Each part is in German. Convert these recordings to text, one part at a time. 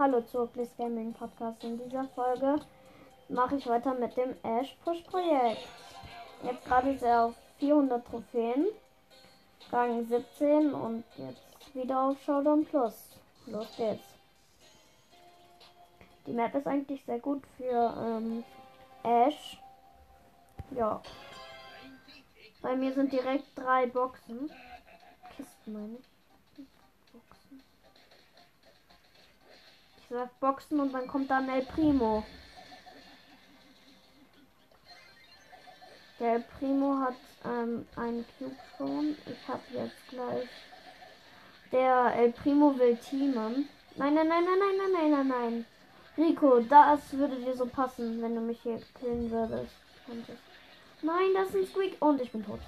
Hallo zu Oakley's Gaming Podcast. In dieser Folge mache ich weiter mit dem Ash Push Projekt. Jetzt gerade ist er auf 400 Trophäen, Rang 17 und jetzt wieder auf Showdown Plus. Los geht's. Die Map ist eigentlich sehr gut für ähm, Ash. Ja. Bei mir sind direkt drei Boxen. Kisten meine ich. Sag Boxen und dann kommt dann El Primo. Der El Primo hat ähm, einen Cube schon. Ich habe jetzt gleich. Der El Primo will teamen. Nein, nein, nein, nein, nein, nein, nein, nein, nein. Rico, das würde dir so passen, wenn du mich hier killen würdest. Nein, das ist ein Squeak. Und ich bin tot.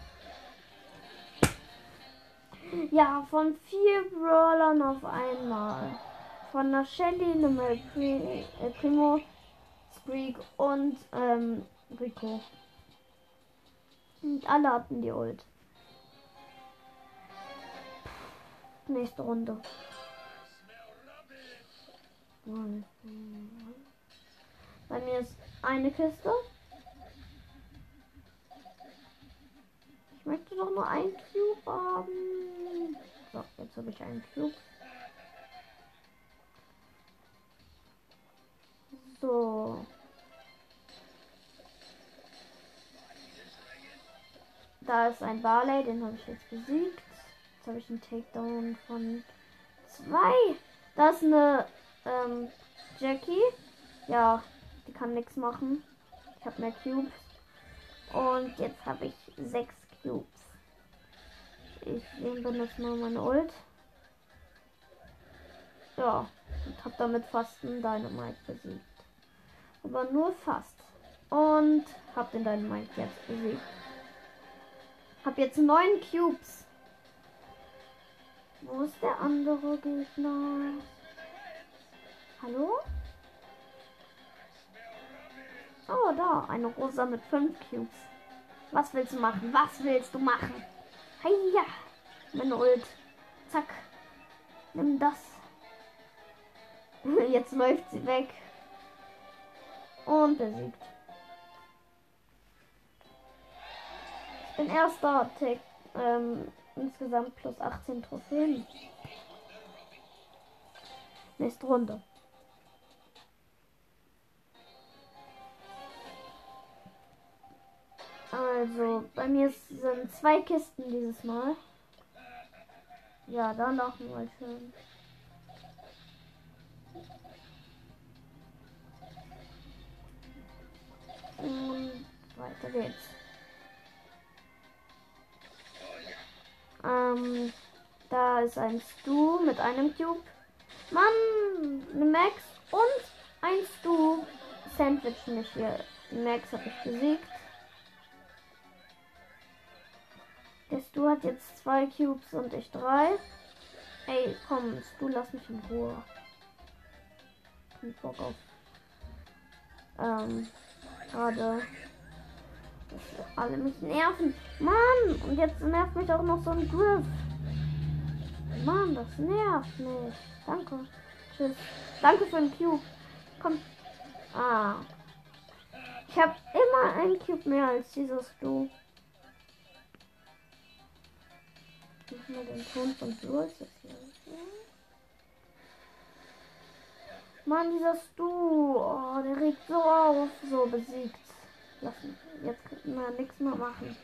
Ja, von vier Brawlern auf einmal. Von der Shelly, einem El Primo, Squeak und ähm, Rico. Und alle hatten die Ult. Nächste Runde. Bei mir ist eine Kiste. Ich möchte doch nur ein Cube haben. So, jetzt habe ich einen Cube. So. Da ist ein Barley, den habe ich jetzt besiegt. Jetzt habe ich einen Takedown von zwei. Da ist eine ähm, Jackie. Ja, die kann nichts machen. Ich habe mehr Cubes. Und jetzt habe ich sechs Cubes. Ich benutze mal meine Ult. Ja, und habe damit fast einen Dynamite besiegt. Aber nur fast. Und habe den Dynamite jetzt besiegt. Hab jetzt neun Cubes. Wo ist der andere Gegner? Hallo? Oh, da. Eine Rosa mit fünf Cubes. Was willst du machen? Was willst du machen? Heia! Meine Ult. Zack. Nimm das. Jetzt läuft sie weg. Und besiegt. Ich bin erster. Tick. Ähm, insgesamt plus 18 Trophäen. Nächste Runde. Also, bei mir sind zwei Kisten dieses Mal. Ja, dann noch mal schön. Und weiter geht's. Ähm, da ist ein Stu mit einem Cube. Mann, eine Max und ein Stu. Sandwich nicht hier. Die Max habe ich besiegt. Der Stu hat jetzt zwei Cubes und ich drei. Ey, komm, Stu, lass mich in Ruhe. Kein Bock auf. Ähm, gerade. Alle mich nerven. Mann! Und jetzt nervt mich auch noch so ein Griff. Mann, das nervt mich. Danke. Tschüss. Danke für den Cube. Komm. Ah. Ich habe immer einen Cube mehr als dieses Du. Ich mal den Ton von Blue ist das hier. Mann, dieser Stu. Oh, So, besiegt. Jetzt mal nichts mehr machen.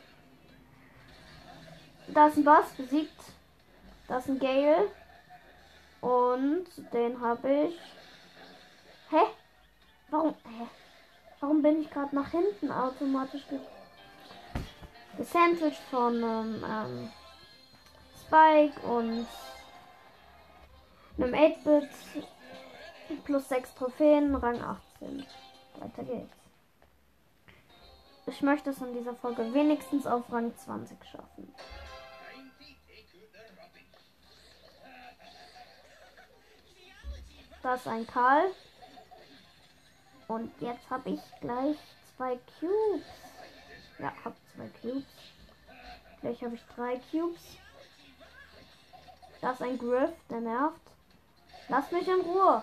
Da ist ein Bass besiegt. Da ist ein Gale. Und den habe ich. Hä? Warum? Hä? Warum bin ich gerade nach hinten automatisch ge gesandwiched von ähm, ähm, Spike und einem 8-Bit plus 6 Trophäen, Rang 18. Weiter geht's. Ich möchte es in dieser Folge wenigstens auf Rang 20 schaffen. Da ist ein Karl. Und jetzt habe ich gleich zwei Cubes. Ja, hab zwei Cubes. Gleich habe ich drei Cubes. Da ist ein Griff, der nervt. Lass mich in Ruhe.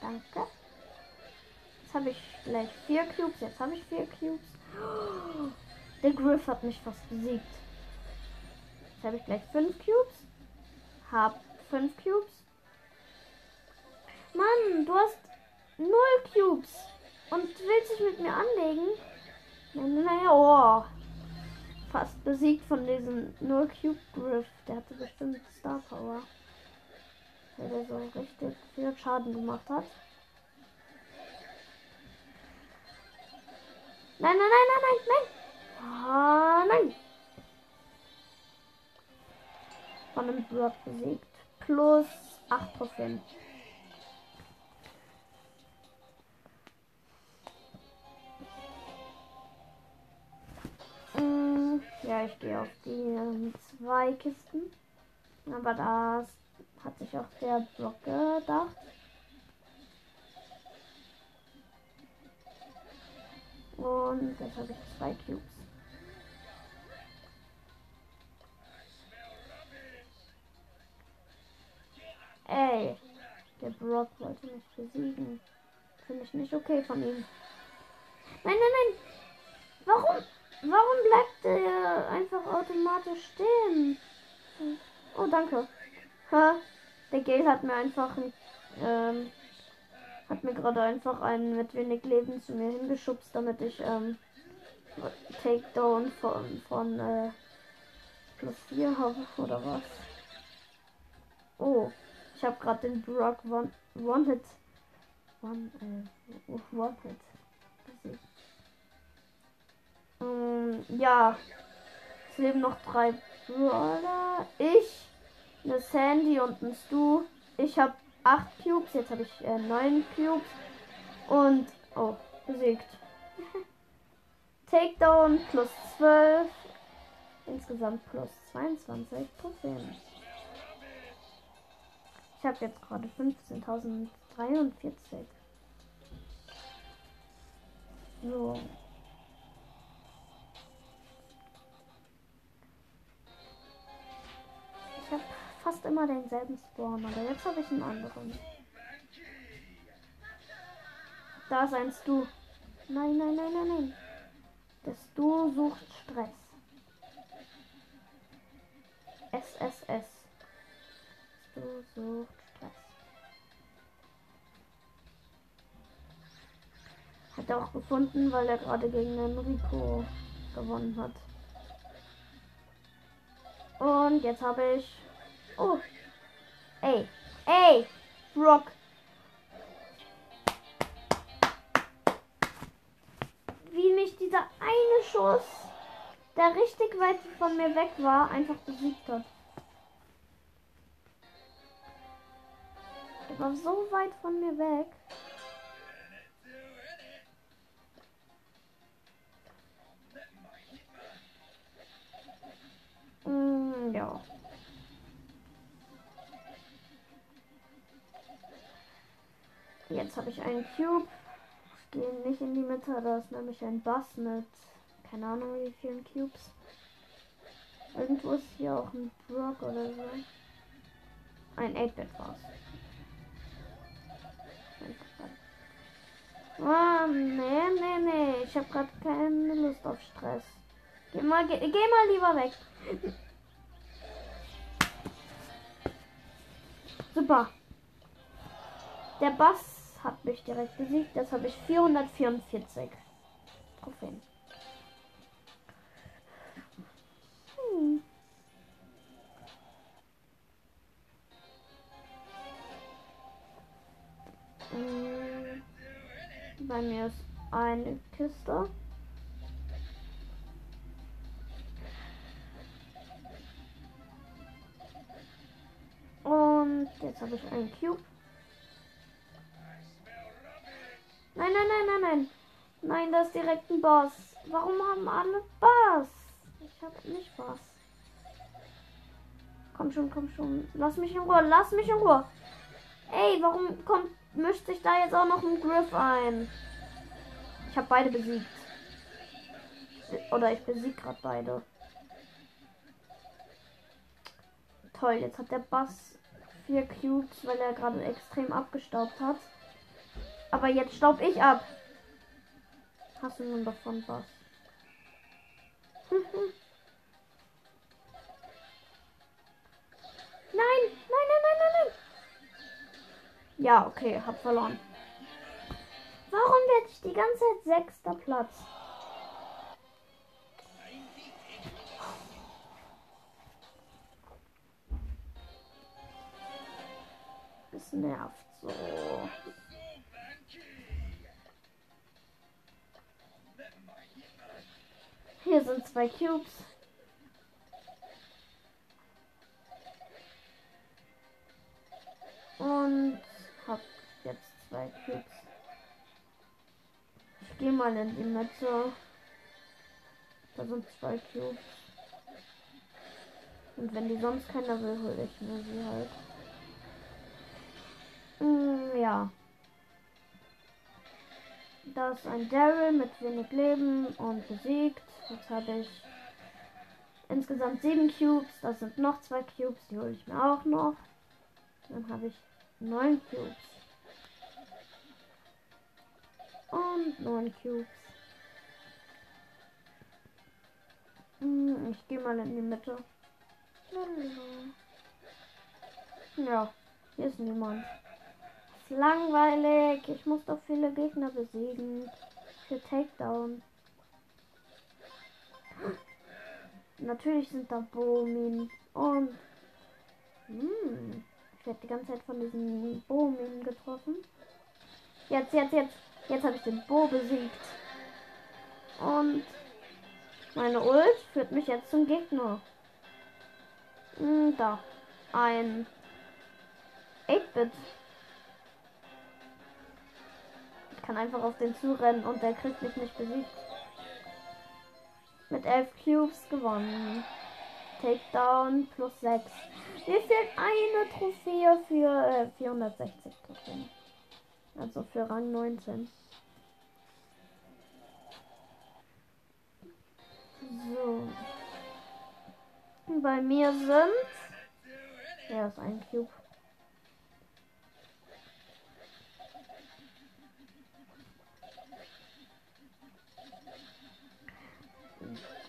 Danke. Jetzt habe ich gleich vier Cubes. Jetzt habe ich vier Cubes. Der Griff hat mich fast besiegt. Jetzt habe ich gleich fünf Cubes. Hab fünf Cubes. Mann, du hast null Cubes. Und willst dich mit mir anlegen? Naja, oh. Fast besiegt von diesem null Cube Griff. Der hatte bestimmt Star Power. Weil der so richtig viel Schaden gemacht hat. Nein, nein, nein, nein, nein, nein. Ah, nein. Von einem Block besiegt. Plus 8%. Mm, ja, ich gehe auf die ähm, zwei Kisten. Aber das hat sich auch der Block gedacht. Und jetzt habe ich zwei Cubes. Ey, der Brock wollte mich besiegen. Finde ich nicht okay von ihm. Nein, nein, nein. Warum? Warum bleibt er einfach automatisch stehen? Oh, danke. Ha, der Gale hat mir einfach ein, ähm, hat mir gerade einfach einen mit wenig Leben zu mir hingeschubst, damit ich ähm, Takedown von, von äh, plus 4 habe oder was. Oh, ich habe gerade den Brock One, one Hit One, äh, One Hit besiegt. Ähm, ja, es leben noch drei Brawler. Ich, eine Sandy und ein Stu. Ich habe 8 Cubes, jetzt habe ich äh, 9 Cubes. Und, oh, besiegt. Takedown plus 12. Insgesamt plus 22 Prozent. Ich habe jetzt gerade 15.043. So. Immer denselben Spawn, aber jetzt habe ich einen anderen. Da ist ein Stu. Nein, nein, nein, nein, nein. Der Stu sucht Stress. SSS. Stu sucht Stress. Hat er auch gefunden, weil er gerade gegen den Rico gewonnen hat. Und jetzt habe ich. Oh. Ey. Ey. Brock. Wie mich dieser eine Schuss, der richtig weit von mir weg war, einfach besiegt hat. Der war so weit von mir weg. Einen Cube. Ich gehe nicht in die Mitte, da ist nämlich ein Bass mit keine Ahnung wie vielen Cubes. Irgendwo ist hier auch ein Brock oder so. Ein 8-Bit Bass. Ah, nee, nee, nee. Ich habe gerade keine Lust auf Stress. Geh mal, geh, geh mal lieber weg. Super. Der Bass hat mich direkt besiegt. Jetzt habe ich 444 Trophäen. Hm. Hm. Bei mir ist eine Kiste. Und jetzt habe ich einen Cube. Nein, nein, nein, das ist direkt ein Boss. Warum haben alle Boss? Ich habe nicht Boss. Komm schon, komm schon. Lass mich in Ruhe, lass mich in Ruhe. Ey, warum kommt, mischt sich da jetzt auch noch ein Griff ein? Ich habe beide besiegt. Oder ich besiege gerade beide. Toll, jetzt hat der Bass vier Cubes, weil er gerade extrem abgestaubt hat. Aber jetzt staub ich ab. Hast du nun davon was? nein, nein, nein, nein, nein, nein. Ja, okay, hab verloren. Warum werde ich die ganze Zeit sechster Platz? Es nervt so. Hier sind zwei Cubes. Und hab jetzt zwei Cubes. Ich gehe mal in die Mitte. Da sind zwei Cubes. Und wenn die sonst keiner will, hole ich mir sie halt. Mm, ja. Da ist ein Daryl mit wenig Leben und besiegt. Jetzt habe ich insgesamt sieben Cubes. Das sind noch zwei Cubes, die hole ich mir auch noch. Dann habe ich neun Cubes. Und neun Cubes. Hm, ich gehe mal in die Mitte. Ja, hier ist niemand. Ist langweilig. Ich muss doch viele Gegner besiegen. Für Takedown. Natürlich sind da Bomin und hm, ich werde die ganze Zeit von diesen Bomin getroffen. Jetzt, jetzt, jetzt, jetzt habe ich den Bo besiegt. Und meine Ult führt mich jetzt zum Gegner. Hm, da. Ein 8-Bit. Ich kann einfach auf den zurennen und der kriegt mich nicht besiegt. Mit 11 Cubes gewonnen. Takedown plus 6. Mir fehlt eine Trophäe für äh, 460 Trophäen. Also für Rang 19. So. Bei mir sind. Ja, ist ein Cube.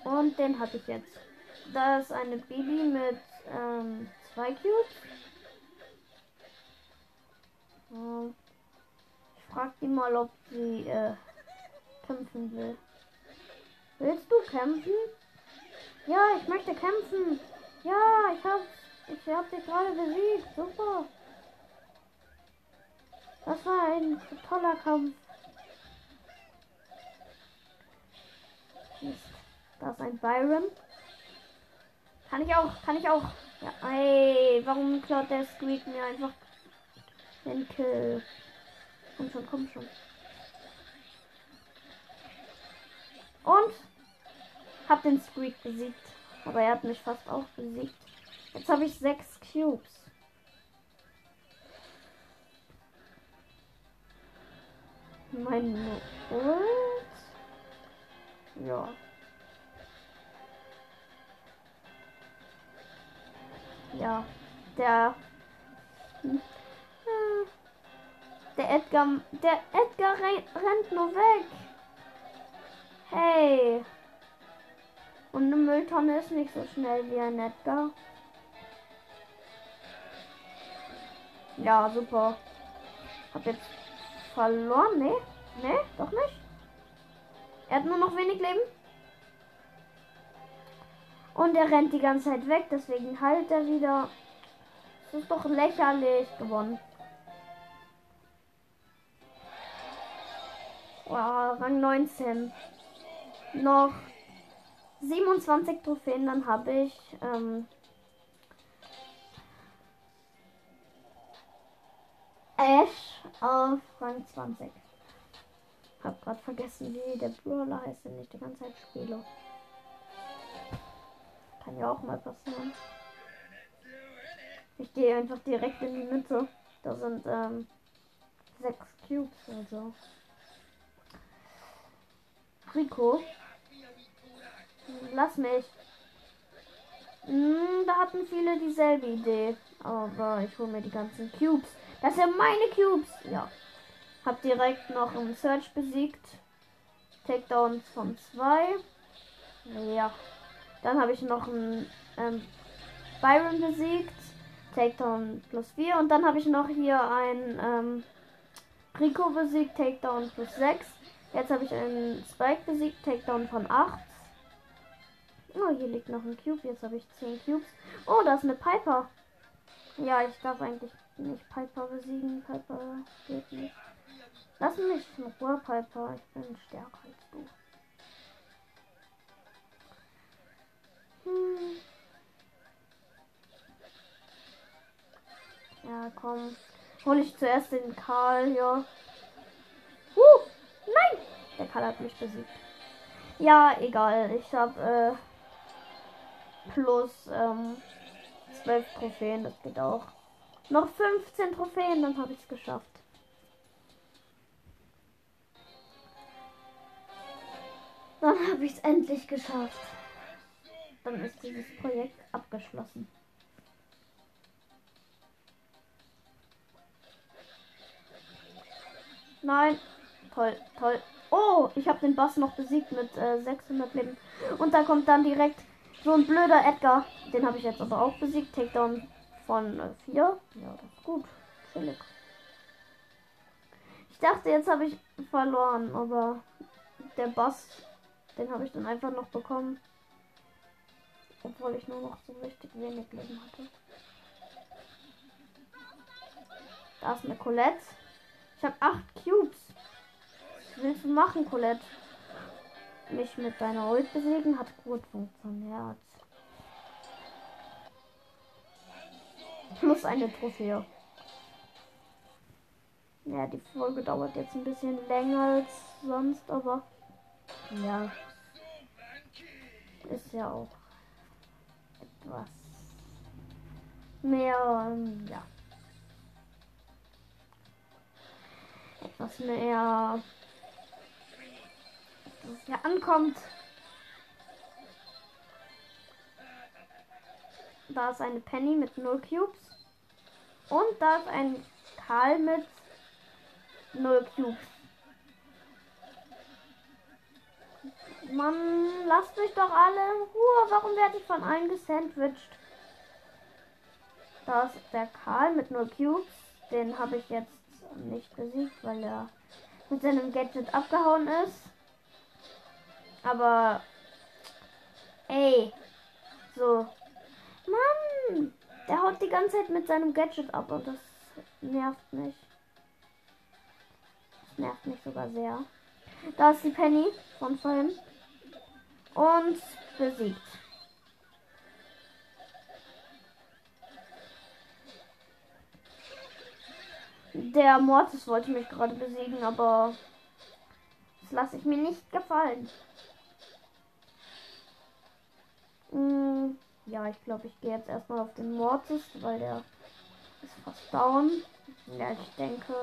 Und den habe ich jetzt. Da ist eine Baby mit ähm, zwei Cubes. Ich frage die mal, ob sie äh, kämpfen will. Willst du kämpfen? Ja, ich möchte kämpfen. Ja, ich hab, ich hab dich gerade besiegt. Super. Das war ein toller Kampf. Mist. Da ist ein Byron. Kann ich auch, kann ich auch. Ja, ey, warum klaut der Squeak mir einfach den Kill? Komm schon, komm schon. Und hab den Squeak besiegt. Aber er hat mich fast auch besiegt. Jetzt habe ich sechs Cubes. Meine Ult. Ja. Ja, der. Der Edgar. Der Edgar rennt nur weg. Hey. Und eine Mülltonne ist nicht so schnell wie ein Edgar. Ja, super. Hab jetzt verloren. Nee? Nee, doch nicht. Er hat nur noch wenig Leben. Und er rennt die ganze Zeit weg, deswegen halt er wieder. Das ist doch lächerlich gewonnen. Wow, Rang 19. Noch 27 Trophäen, dann habe ich ähm, Ash auf Rang 20. Hab gerade vergessen, wie der Brawler heißt, den ich die ganze Zeit spiele. Kann ja auch mal passieren. Ich gehe einfach direkt in die Mitte. Da sind ähm, sechs Cubes, also. Rico. Lass mich. Hm, da hatten viele dieselbe Idee. Aber ich hole mir die ganzen Cubes. Das sind meine Cubes. Ja. Hab direkt noch einen Search besiegt. Takedowns von zwei. Ja. Dann habe ich noch einen ähm, Byron besiegt. Takedown plus 4. Und dann habe ich noch hier ein ähm, Rico besiegt. Takedown plus 6. Jetzt habe ich einen Spike besiegt. Takedown von 8. Oh, hier liegt noch ein Cube. Jetzt habe ich 10 Cubes. Oh, da ist eine Piper. Ja, ich darf eigentlich nicht Piper besiegen. Piper geht nicht. Lass mich in Ruhe, Piper. Ich bin stärker als du. Hm. Ja, komm. Hol ich zuerst den Karl hier. Uh, nein! Der Karl hat mich besiegt. Ja, egal. Ich habe äh, plus ähm, 12 Trophäen. Das geht auch. Noch 15 Trophäen, dann habe ich es geschafft. Dann habe ich es endlich geschafft. Dann ist dieses Projekt abgeschlossen. Nein. Toll, toll. Oh, ich habe den Boss noch besiegt mit äh, 600 Leben. Und da kommt dann direkt so ein blöder Edgar. Den habe ich jetzt aber auch besiegt. Takedown von 4. Äh, ja, das ist gut. Chillig. Ich dachte, jetzt habe ich verloren, aber der Boss, den habe ich dann einfach noch bekommen. Obwohl ich nur noch so richtig wenig Leben hatte. Da ist eine Colette. Ich habe acht Cubes. Was willst du machen, Colette? Mich mit deiner Ult besiegen hat gut funktioniert. Plus eine Trophäe. Ja, die Folge dauert jetzt ein bisschen länger als sonst, aber ja. Ist ja auch etwas mehr, ähm, ja. was mehr das hier ankommt. Da ist eine Penny mit 0 Cubes. Und da ist ein Karl mit 0 Cubes. Mann, lasst mich doch alle in Ruhe. Warum werde ich von allen gesandwiched? Da ist der Karl mit 0 Cubes. Den habe ich jetzt nicht besiegt, weil er mit seinem Gadget abgehauen ist. Aber ey, so Mann, der haut die ganze Zeit mit seinem Gadget ab und das nervt mich. Das nervt mich sogar sehr. Da ist die Penny von vorhin und besiegt. Der Mortis wollte mich gerade besiegen, aber das lasse ich mir nicht gefallen. Hm, ja, ich glaube, ich gehe jetzt erstmal auf den Mortis, weil der ist fast down. Ja, ich denke,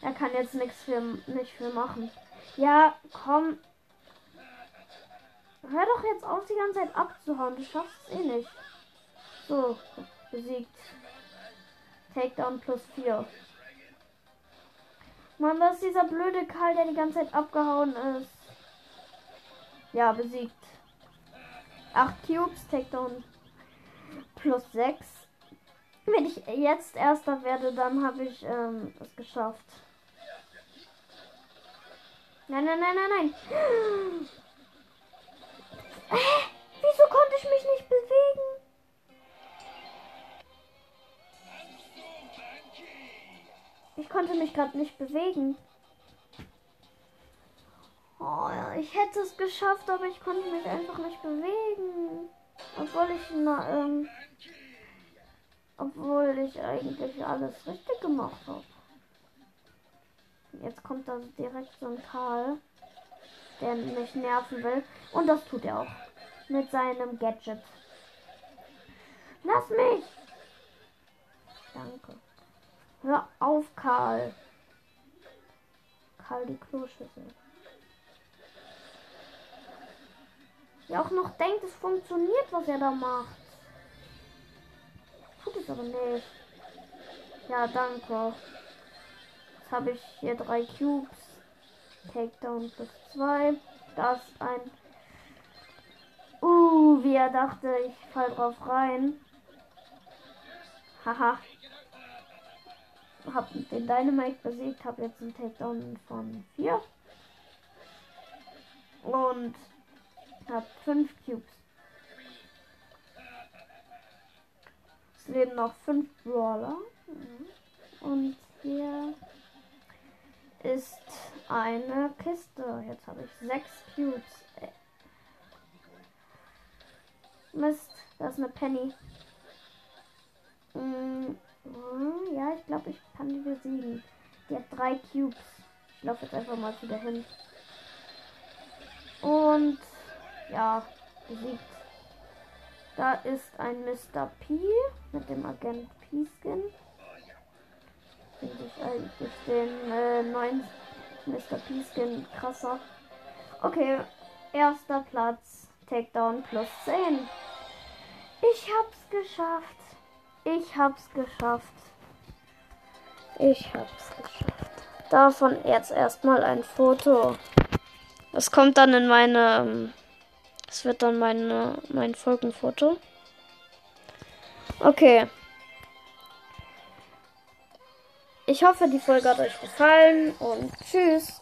er kann jetzt nichts für nicht für machen. Ja, komm. Hör doch jetzt auf, die ganze Zeit abzuhauen. Du schaffst es eh nicht. So, besiegt. Takedown plus 4. Mann, das ist dieser blöde Karl, der die ganze Zeit abgehauen ist. Ja, besiegt. 8 Cubes, Takedown plus 6. Wenn ich jetzt erster werde, dann habe ich ähm, es geschafft. Nein, nein, nein, nein, nein. Äh, wieso konnte ich mich nicht bewegen? Ich konnte mich gerade nicht bewegen. Oh, ja, ich hätte es geschafft, aber ich konnte mich einfach nicht bewegen. Obwohl ich na, ähm, obwohl ich eigentlich alles richtig gemacht habe. Jetzt kommt da direkt so ein Karl, der mich nerven will. Und das tut er auch. Mit seinem Gadget. Lass mich! Danke. Hör auf, Karl. Karl die Kloschüssel. Ja auch noch denkt, es funktioniert, was er da macht. Tut es aber nicht. Ja, danke. Jetzt habe ich hier drei Cubes. Takedown plus zwei. Das ein. Uh, wie er dachte, ich fall drauf rein. Haha. Hab den Dynamite besiegt, hab jetzt einen Takedown von 4. Und hab 5 Cubes. Es leben noch 5 Brawler. Und hier ist eine Kiste. Jetzt habe ich 6 Cubes. Mist, da ist eine Penny. Mm, ja, ich glaube, ich kann die besiegen. Die hat drei Cubes. Ich laufe jetzt einfach mal wieder hin. Und ja, besiegt. Da ist ein Mr. P mit dem Agent P-Skin. Finde ich eigentlich den äh, neuen Mr. P-Skin krasser. Okay, erster Platz. Takedown plus 10. Ich hab's geschafft. Ich hab's geschafft. Ich hab's geschafft. Davon jetzt erstmal ein Foto. Das kommt dann in meine. Das wird dann meine, mein Folgenfoto. Okay. Ich hoffe, die Folge hat euch gefallen und tschüss.